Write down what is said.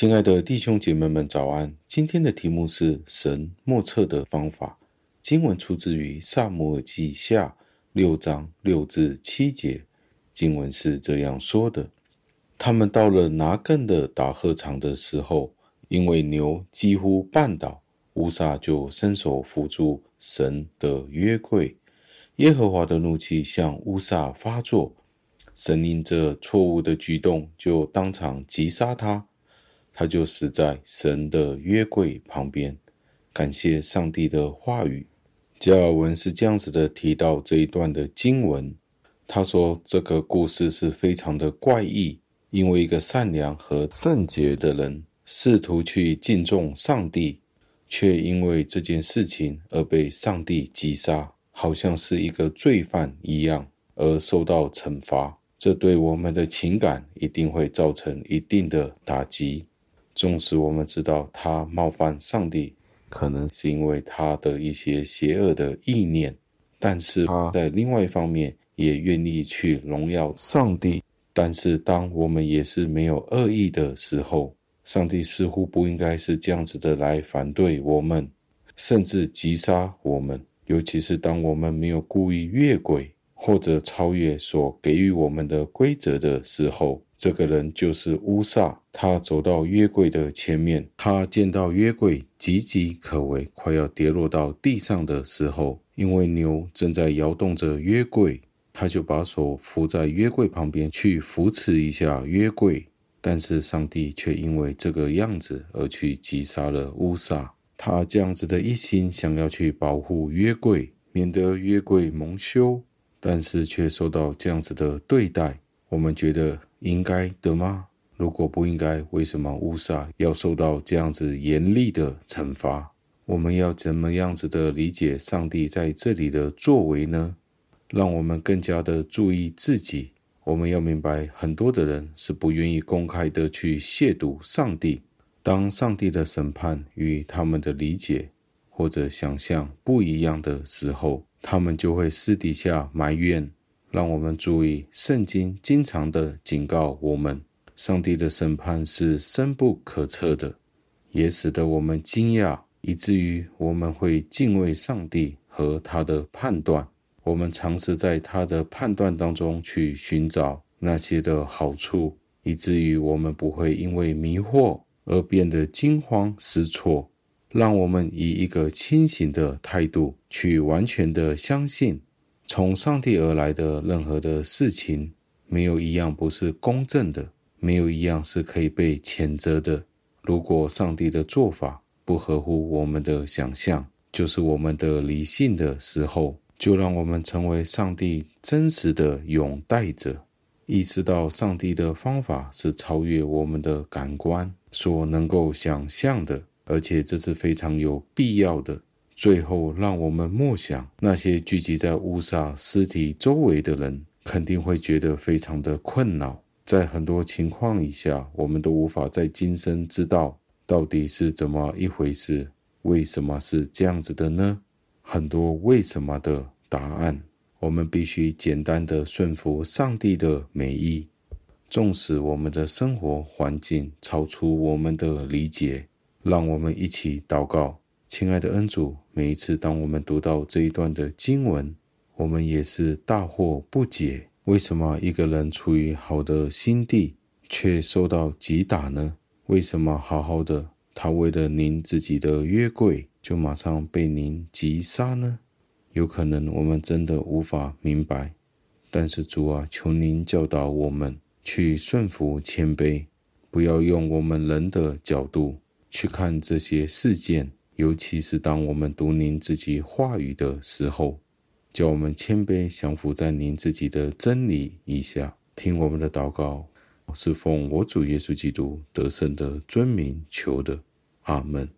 亲爱的弟兄姐妹们，早安！今天的题目是神莫测的方法。经文出自于撒母耳记下六章六至七节。经文是这样说的：他们到了拿艮的打禾场的时候，因为牛几乎绊倒，乌撒就伸手扶住神的约柜。耶和华的怒气向乌撒发作，神因这错误的举动，就当场击杀他。他就死在神的约柜旁边。感谢上帝的话语。加尔文是这样子的提到这一段的经文。他说这个故事是非常的怪异，因为一个善良和圣洁的人试图去敬重上帝，却因为这件事情而被上帝击杀，好像是一个罪犯一样而受到惩罚。这对我们的情感一定会造成一定的打击。纵使我们知道他冒犯上帝，可能是因为他的一些邪恶的意念，但是他在另外一方面也愿意去荣耀上帝。但是当我们也是没有恶意的时候，上帝似乎不应该是这样子的来反对我们，甚至击杀我们。尤其是当我们没有故意越轨或者超越所给予我们的规则的时候。这个人就是乌撒，他走到约柜的前面，他见到约柜岌岌可危，快要跌落到地上的时候，因为牛正在摇动着约柜，他就把手扶在约柜旁边去扶持一下约柜，但是上帝却因为这个样子而去击杀了乌撒。他这样子的一心想要去保护约柜，免得约柜蒙羞，但是却受到这样子的对待。我们觉得应该的吗？如果不应该，为什么乌撒要受到这样子严厉的惩罚？我们要怎么样子的理解上帝在这里的作为呢？让我们更加的注意自己。我们要明白，很多的人是不愿意公开的去亵渎上帝。当上帝的审判与他们的理解或者想象不一样的时候，他们就会私底下埋怨。让我们注意，圣经经常的警告我们，上帝的审判是深不可测的，也使得我们惊讶，以至于我们会敬畏上帝和他的判断。我们尝试在他的判断当中去寻找那些的好处，以至于我们不会因为迷惑而变得惊慌失措。让我们以一个清醒的态度去完全的相信。从上帝而来的任何的事情，没有一样不是公正的，没有一样是可以被谴责的。如果上帝的做法不合乎我们的想象，就是我们的理性的时候，就让我们成为上帝真实的拥戴者，意识到上帝的方法是超越我们的感官所能够想象的，而且这是非常有必要的。最后，让我们默想那些聚集在乌萨尸体周围的人，肯定会觉得非常的困扰。在很多情况以下，我们都无法在今生知道到底是怎么一回事，为什么是这样子的呢？很多为什么的答案，我们必须简单的顺服上帝的美意，纵使我们的生活环境超出我们的理解，让我们一起祷告。亲爱的恩主，每一次当我们读到这一段的经文，我们也是大惑不解：为什么一个人处于好的心地，却受到击打呢？为什么好好的他为了您自己的约柜，就马上被您击杀呢？有可能我们真的无法明白，但是主啊，求您教导我们去顺服谦卑，不要用我们人的角度去看这些事件。尤其是当我们读您自己话语的时候，叫我们谦卑降服在您自己的真理以下，听我们的祷告，是奉我主耶稣基督得胜的尊名求的，阿门。